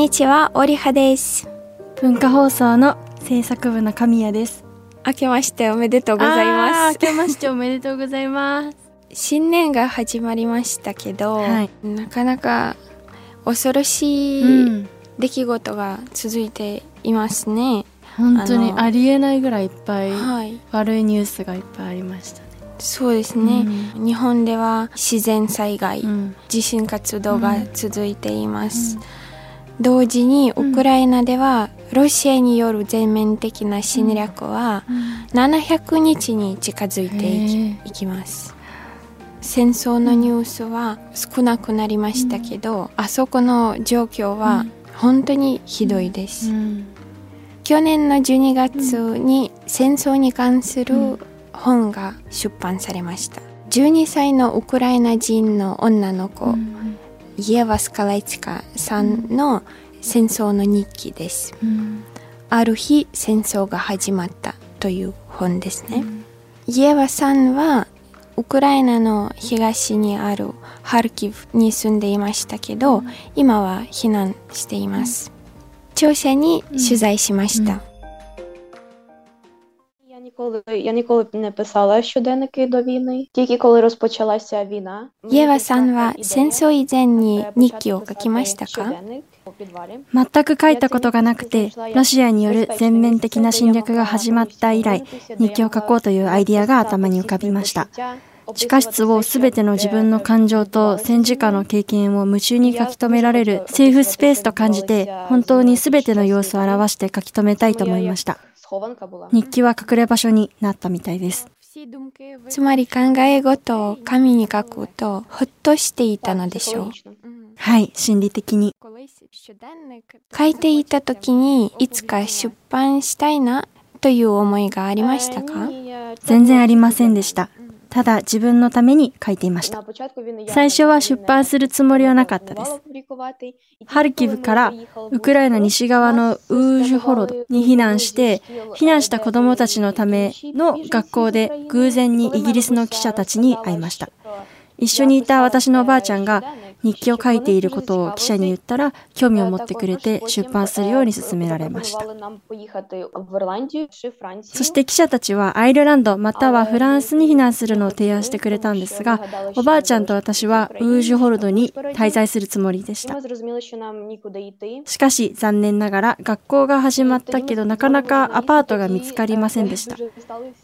にちは、オリハです。文化放送の制作部の神谷です。明けましておめでとうございます。明けましておめでとうございます。新年が始まりましたけど、はいなかなか恐ろしういん、出来事が続いていますね。本当にありえないぐらいいっぱいはい。悪いニュースがいっぱいありましたね。そうですね。日本では自然災害、うん地震活動が続いています。同時にウクライナではロシアによる全面的な侵略は700日に近づいていきます。戦争のニュースは少なくなりましたけど、あそこの状況は本当にひどいです、うん。去年の12月に戦争に関する本が出版されました。12歳のウクライナ人の女の子、うんイエヴァ・スカライチカさんの戦争の日記です。うん。ある日戦争が始まったという本ですね、イエヴァさんはウクライナの東にあるハルキフに住んでいましたけど、今は避難しています。聴者に取材しました、ніколи я ніколи не писала щоденники до війни, тільки коли розпочалася війна. イエヴァさんは戦争以前に日記を書きましたか щоденник у підвалі. 全く書いたことがなくて、ロシアによる全面的な侵略が始まった以来、日記を書こうというアイディアが頭に浮かびました。地下室をすべての自分の感情と戦時下の経験を夢中に書き留められるセーフスペースと感じて、本当にすべての様子を表して書き留めたいと思いました。 日記は隠れ場所になったみたいです。つまり考え事を紙に書くとほっとしていたのでしょう。はい、心理的に。書いていた時にいつか出版したいなという思いがありましたか全然ありませんでした。ただ自分のために書いていました。最初は出版するつもりはなかったです。ハルキブからウクライナ西側のウージュホロドに避難して、避難した子供たちのための学校で偶然にイギリスの記者たちに会いました。一緒にいた私のおばあちゃんが日記を書いていることを記者に言ったら興味を持ってくれて出版するように勧められました。そそして記者たちはアイルランドまたはフランスに避難するのを提案してくれたんですが、おばあちゃんと私はウージュホルドに滞在するつもりでした。しかし残念ながら学校が始まったけどなかなかアパートが見つかりませんでした。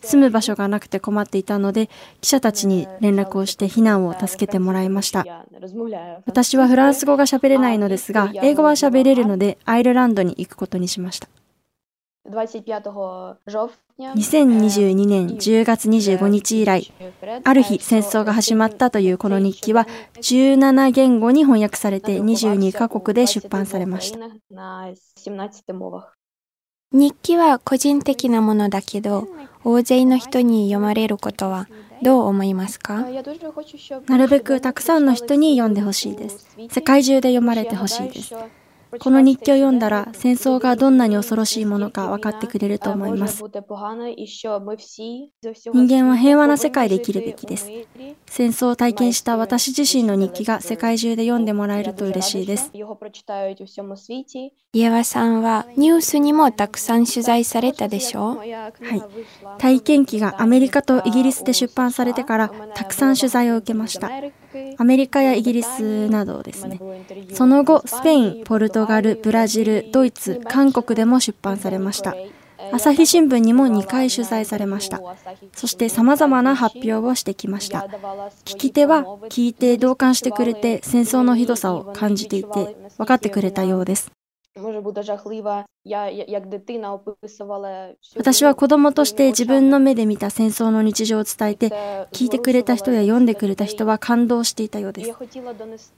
住む場所がなくて困っていたので記者たちに連絡をして避難を助けてもらいました。私はフランス語が喋れないのですが、英語は喋れるのでアイルランドに行くことにしました。2022年10月25日以来、ある日戦争が始まったというこの日記は17言語に翻訳されて22カ国で出版されました。日記は個人的なものだけど大勢の人に読まれることはどう思いますか？なるべくたくさんの人に読んでほしいです。世界中で読まれてほしいです。この日記を読んだら戦争がどんなに恐ろしいものか分かってくれると思います。人間は平和な世界で生きるべきです。戦争を体験した私自身の日記が世界中で読んでもらえると嬉しいです。イエヴァさんはニュースにもたくさん取材されたでしょう？はい。体験記がアメリカとイギリスで出版されてからたくさん取材を受けました。アメリカやイギリスなどですね。その後、スペイン、ポルトガル、ブラジル、ドイツ、韓国でも出版されました。朝日新聞にも2回取材されました。そして様々な発表をしてきました。聞き手は聞いて同感してくれて戦争のひどさを感じていて分かってくれたようです。私は子供として自分の目で見た戦争の日常を伝えて聞いてくれた人や読んでくれた人は感動していたようです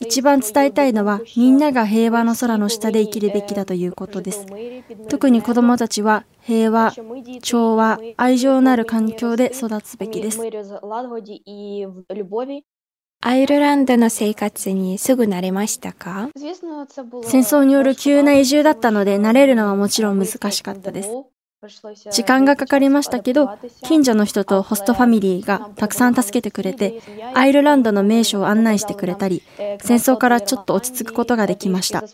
一番伝えたいのはみんなが平和の空の下で生きるべきだということです特に子供たちは平和、調和、愛情のある環境で育つべきですアイルランドの生活にすぐ慣れましたか？戦争による急な移住だったので慣れるのはもちろん難しかったです。時間がかかりましたけど、近所の人とホストファミリーがたくさん助けてくれて、アイルランドの名所を案内してくれたり、戦争からちょっと落ち着くことができました。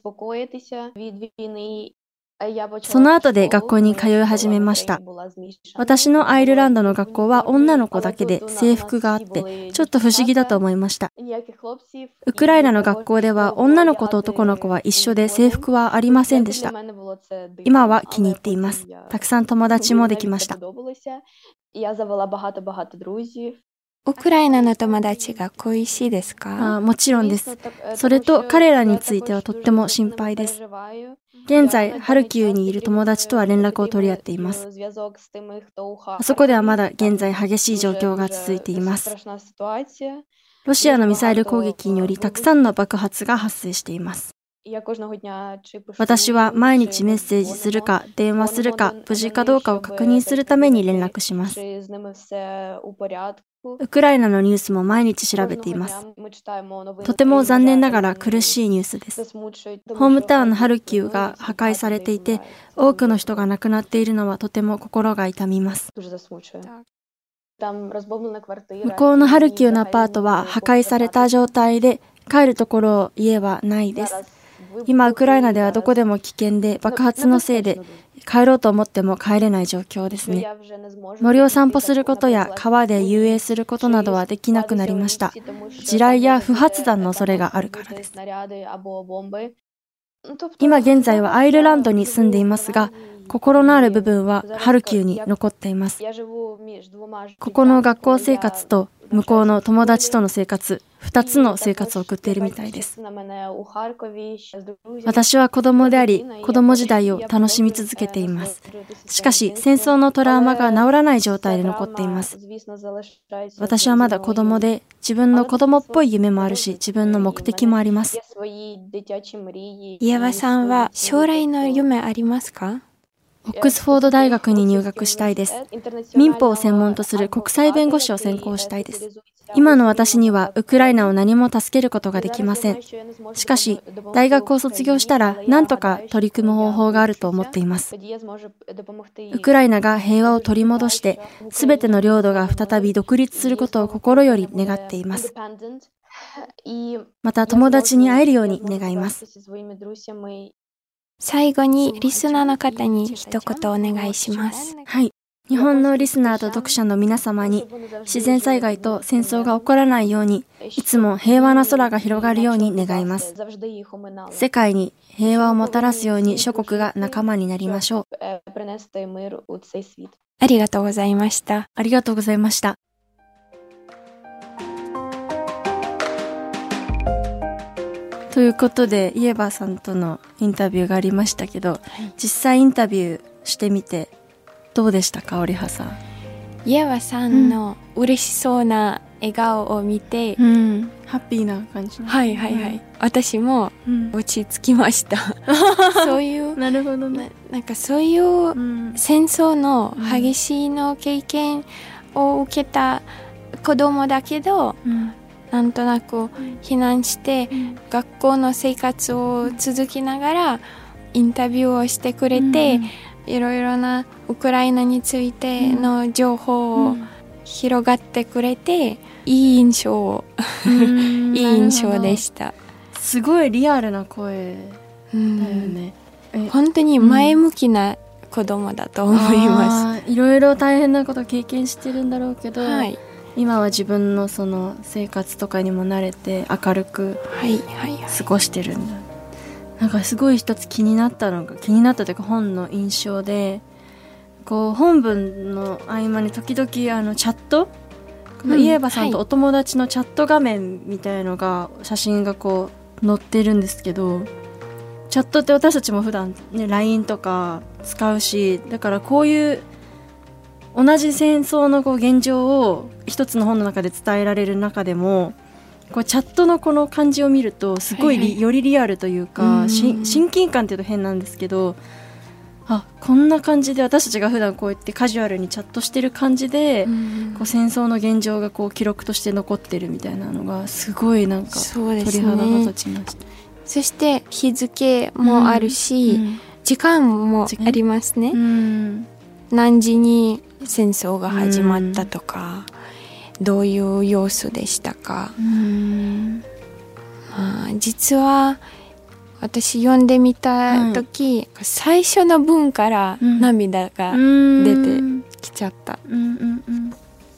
その後で学校に通い始めました。私のアイルランドの学校は女の子だけで制服があって、ちょっと不思議だと思いました。ウクライナの学校では女の子と男の子は一緒で制服はありませんでした。今は気に入っています。たくさん友達もできました。ウクライナの友達が恋しいですか？あもちろんです。それと彼らについてはとっても心配です。現在、ハルキウにいる友達とは連絡を取り合っています。あそこではまだ現在激しい状況が続いています。ロシアのミサイル攻撃によりたくさんの爆発が発生しています。私は毎日メッセージするか電話するか無事かどうかを確認するために連絡します。ウクライナのニュースも毎日調べています。とても残念ながら苦しいニュースです。ホームタウンのハルキウが破壊されていて、多くの人が亡くなっているのはとても心が痛みます。向こうのハルキウのアパートは破壊された状態で、帰るところ家はないです。今、ウクライナではどこでも危険で爆発のせいで帰ろうと思っても帰れない状況ですね。森を散歩することや川で遊泳することなどはできなくなりました。地雷や不発弾の恐れがあるからです。今現在はアイルランドに住んでいますが、心のある部分はハルキウに残っています。ここの学校生活と向こうの友達との生活、二つの生活を送っているみたいです。私は子供であり、子供時代を楽しみ続けています。しかし、戦争のトラウマが治らない状態で残っています。私はまだ子供で、自分の子供っぽい夢もあるし、自分の目的もあります。イエワさんは将来の夢ありますか？オックスフォード大学に入学したいです。民法を専門とする国際弁護士を専攻したいです。今の私にはウクライナを何も助けることができません。しかし、大学を卒業したら何とか取り組む方法があると思っています。ウクライナが平和を取り戻して、すべての領土が再び独立することを心より願っています。また友達に会えるように願います。最後にリスナーの方に一言お願いします。はい。日本のリスナーと読者の皆様に自然災害と戦争が起こらないようにいつも平和な空が広がるように願います。世界に平和をもたらすように諸国が仲間になりましょう。ありがとうございました。ありがとうございました。ということで、イエバーさんとのインタビューがありましたけど、はい、実際インタビューしてみてどうでしたか、織葉さん？イエバさんの嬉しそうな笑顔を見て、うん、ハッピーな感じ。はいはいはい。うん、私も落ち着きました。そういう、なるほどね。なんかそういう戦争の激しいの経験を受けた子供だけど、うんなんとなく避難して学校の生活を続きながらインタビューをしてくれて、いろいろなウクライナについての情報を広がってくれて、いい印象 いい印象でした。すごいリアルな声だよね、本当に前向きな子供だと思います、いろいろ大変なこと経験してるんだろうけど、はい、今は自分のその生活とかにも慣れて明るく過ごしてるんだ、はいはい、なんかすごい一つ気になったのが気になったというか本の印象でこう本文の合間に時々あのチャット？このイエバさんとお友達のチャット画面みたいのが、写真がこう載ってるんですけどチャットって私たちも普段ね LINE とか使うしだからこういう同じ戦争のこう現状を一つの本の中で伝えられる中でもこうチャットのこの感じを見るとすごい、はいはい、よりリアルというか、親近感っていうと変なんですけどあこんな感じで私たちが普段こうやってカジュアルにチャットしてる感じで、こう戦争の現状がこう記録として残ってるみたいなのがすごいなんか鳥肌が立ちました。そして日付もあるし、うんうん、時間もありますね。何時に戦争が始まったとか、どういう様子でしたか、あ実は私読んでみた時、はい、最初の文から涙が出てきちゃった、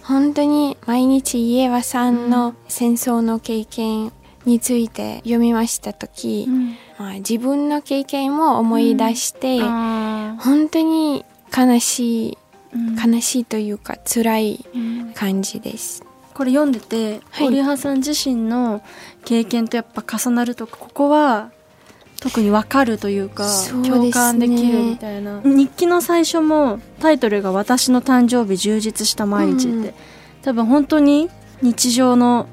本当に毎日家はさんの戦争の経験について読みました時、うん、まあ、自分の経験も思い出して、うん、本当に悲しい、悲しいというか辛い感じです。これ読んでて、はい、織葉さん自身の経験とやっぱ重なるとここは特に分かるというか共感できるみたいな。日記の最初もタイトルが「私の誕生日充実した毎日」って、うん、多分本当に日常の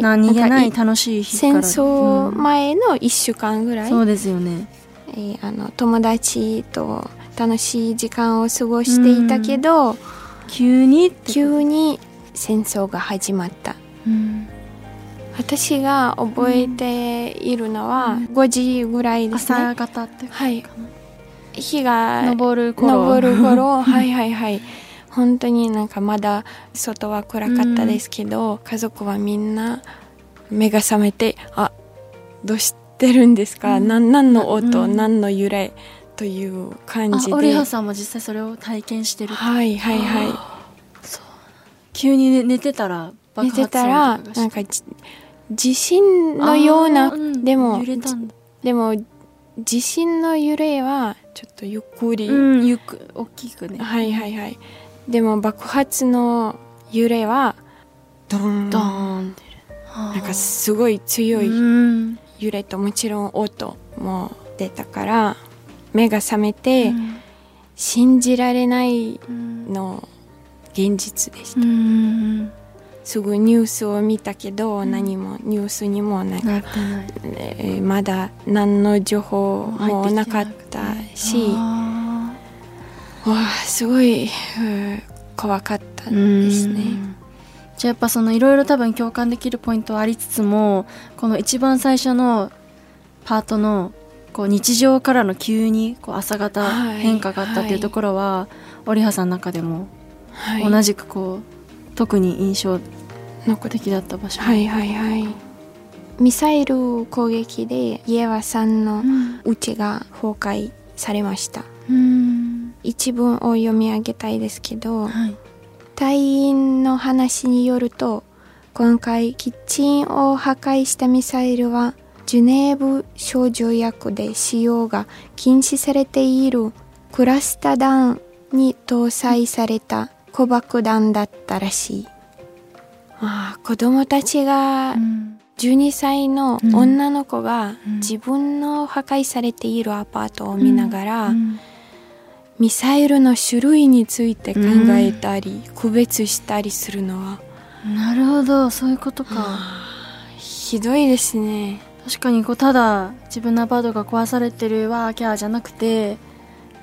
何気ない楽しい日から、戦争前の1週間ぐらい、そうですよね、えー、あの友達と楽しい時間を過ごしていたけど、急に急に戦争が始まった、うん、私が覚えているのは5時ぐらいですね。朝方ってはい。日が昇る頃。昇る頃。はいはいはい。本当になんかまだ外は暗かったですけど、うん、家族はみんな目が覚めてあどうしてるんですか、うん、何の音、うん、何の揺れ？という感じで。オリハさんも実際それを体験してるはいはいはい。急に寝てたら寝てたらなんか地震のような、うん、でもでも地震の揺れはちょっとゆっくり、うん、ゆっく大きくね。はいはいはい。でも爆発の揺れはドーン。ドーンなんかすごい強い揺れともちろん音も出たから目が覚めて信じられないの現実でした。すぐニュースを見たけど、何もニュースにもなんか、えー、まだ何の情報もなかったし、わあすごい、怖かったですね。じゃあやっぱそのいろいろ多分共感できるポイントはありつつもこの一番最初のパートのこう日常からの急にこう朝方変化があったっていうところは、はい、織葉さんの中でも同じくこう特に印象的だった場所。はいはいはい。ミサイル攻撃で家はさんの家が崩壊されました、うん、一文を読み上げたいですけど、はい、隊員の話によると今回キッチンを破壊したミサイルはジュネーブ少女薬で使用が禁止されているクラスタ弾に搭載された子爆弾だったらしい。ああ子供たちが12歳の女の子が自分の破壊されているアパートを見ながら、ミサイルの種類について考えたり、区別したりするのは。なるほどそういうことか。ひどいですね確かにこうただ自分のアパートが壊されてるわーキャーじゃなくて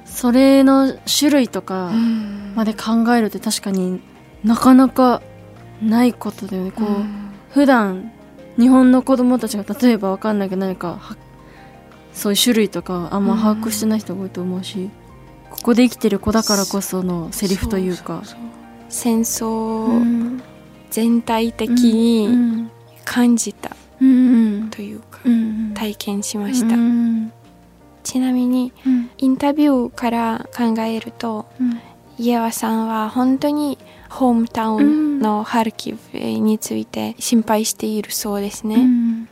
それの種類とかまで考えるって確かになかなかないことだよね。こう、うん、普段日本の子供たちが例えば分かんないけど何かそういう種類とかあんま把握してない人が多いと思うし、うん、ここで生きてる子だからこそのセリフというか。戦争全体的に感じたというか、体験しました。ちなみに、うん、インタビューから考えると、うん、家和さんは本当にホームタウンのハルキウについて心配しているそうですね。うん、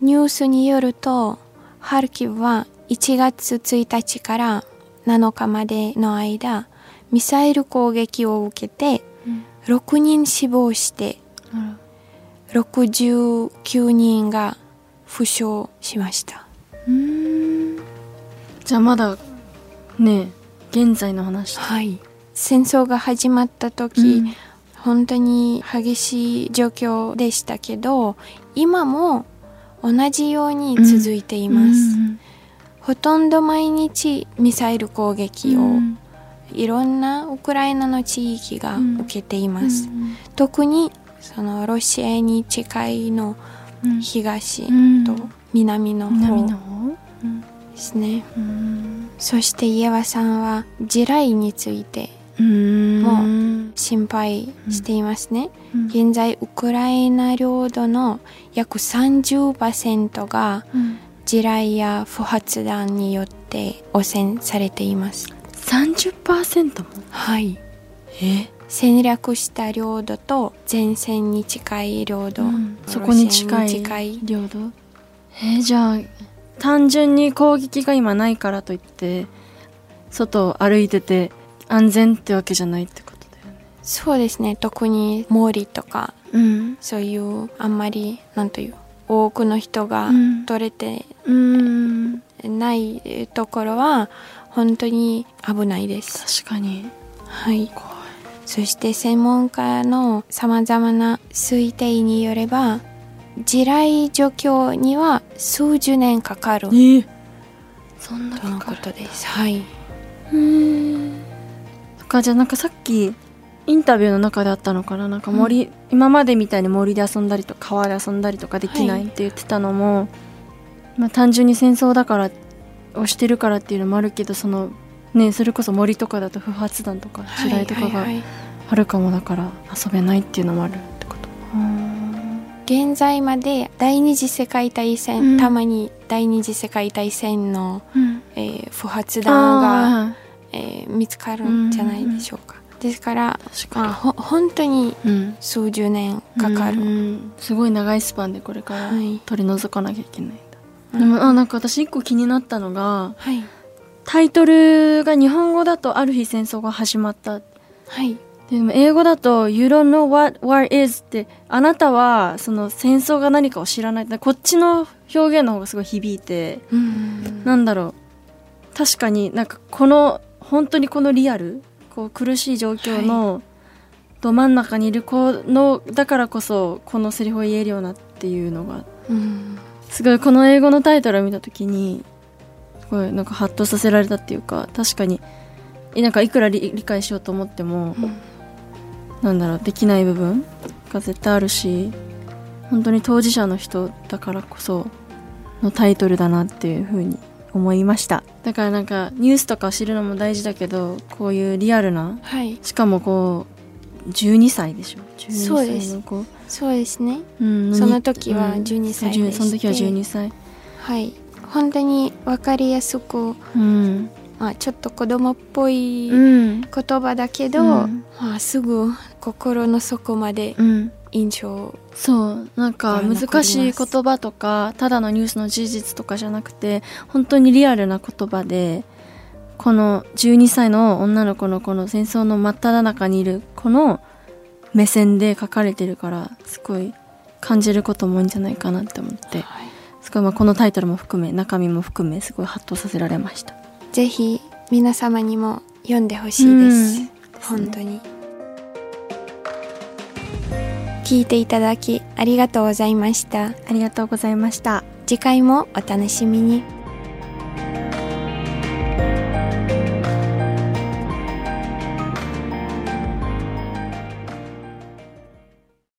ニュースによると、ハルキウは1月1日から7日までの間、ミサイル攻撃を受けて、6人死亡して、69人が負傷しました。じゃあまだね現在の話。はい。戦争が始まった時、うん、本当に激しい状況でしたけど今も同じように続いています、うん、ほとんど毎日ミサイル攻撃を、うん、いろんなウクライナの地域が受けています、特にそのロシアに近いの東と南の方。ですね。そしてイエワさんは地雷についても心配していますね、うん。現在ウクライナ領土の約30%が地雷や不発弾によって汚染されています。30%も？はい。え、戦略した領土と前線に近い領土、そこに近い領土。えーじゃあ単純に攻撃が今ないからといって外を歩いてて安全ってわけじゃないってことだよね。そうですね。特に森とかうん。そういうあんまりなんという多くの人がうん。取れてうん。ないところは本当に危ないです。確かに。はい。そして専門家の様々な推定によれば地雷除去には数十年かかる。えー、そんなとのことです。はい。そっかじゃあなんかさっきインタビューの中であったのかな？なんか森、今までみたいに森で遊んだりとか川で遊んだりとかできない。って言ってたのも、まあ、単純に戦争だからをしてるからっていうのもあるけどそのねそれこそ森とかだと不発弾とか地雷とかがはいはい。はいあるかもだから遊べないっていうのもあるってこと。現在まで第二次世界大戦、うんたまに第二次世界大戦の、うん。えー不発弾が、あえー見つかるんじゃないでしょうか。ですから、ほ本当に数十年かかる。うん。すごい長いスパンでこれからはい。取り除かなきゃいけないんだ、うん。でもあなんか私一個気になったのがはい。タイトルが日本語だとある日戦争が始まった。はい。でも英語だと You don't know what war is ってあなたはその戦争が何かを知らない。こっちの表現の方がすごい響いてうん。なんだろう。確かになんかこの本当にこのリアルこう苦しい状況のど真ん中にいる子のだからこそこのセリフを言えるようなっていうのがうん。すごいこの英語のタイトルを見た時にすごいなんかハッとさせられたっていうか確かにえなんかいくら理理解しようと思っても、うんなんだろうできない部分が絶対あるし本当に当事者の人だからこそのタイトルだなっていうふうに思いましただからなんかニュースとか知るのも大事だけどこういうリアルなはい。しかもこう12歳でしょ？12そうです歳の子そうですね。うんその時はうん12歳でしてその時は12歳はい。本当にわかりやすく、うん。まあ、ちょっと子供っぽいうん。言葉だけど、うん。まあ、すぐ心の底までうん。印象。そう。なんか難しい言葉とかただのニュースの事実とかじゃなくて本当にリアルな言葉でこの12歳の女の子のこの戦争の真っ只中にいる子の目線で書かれてるからすごい感じることも多いんじゃないかなって思って。はいすごいまあこのタイトルも含め中身も含めすごいハッとさせられました。ぜひ皆様にも読んでほしいです、うん。本当に。聞いていただきありがとうございました。ありがとうございました。次回もお楽しみに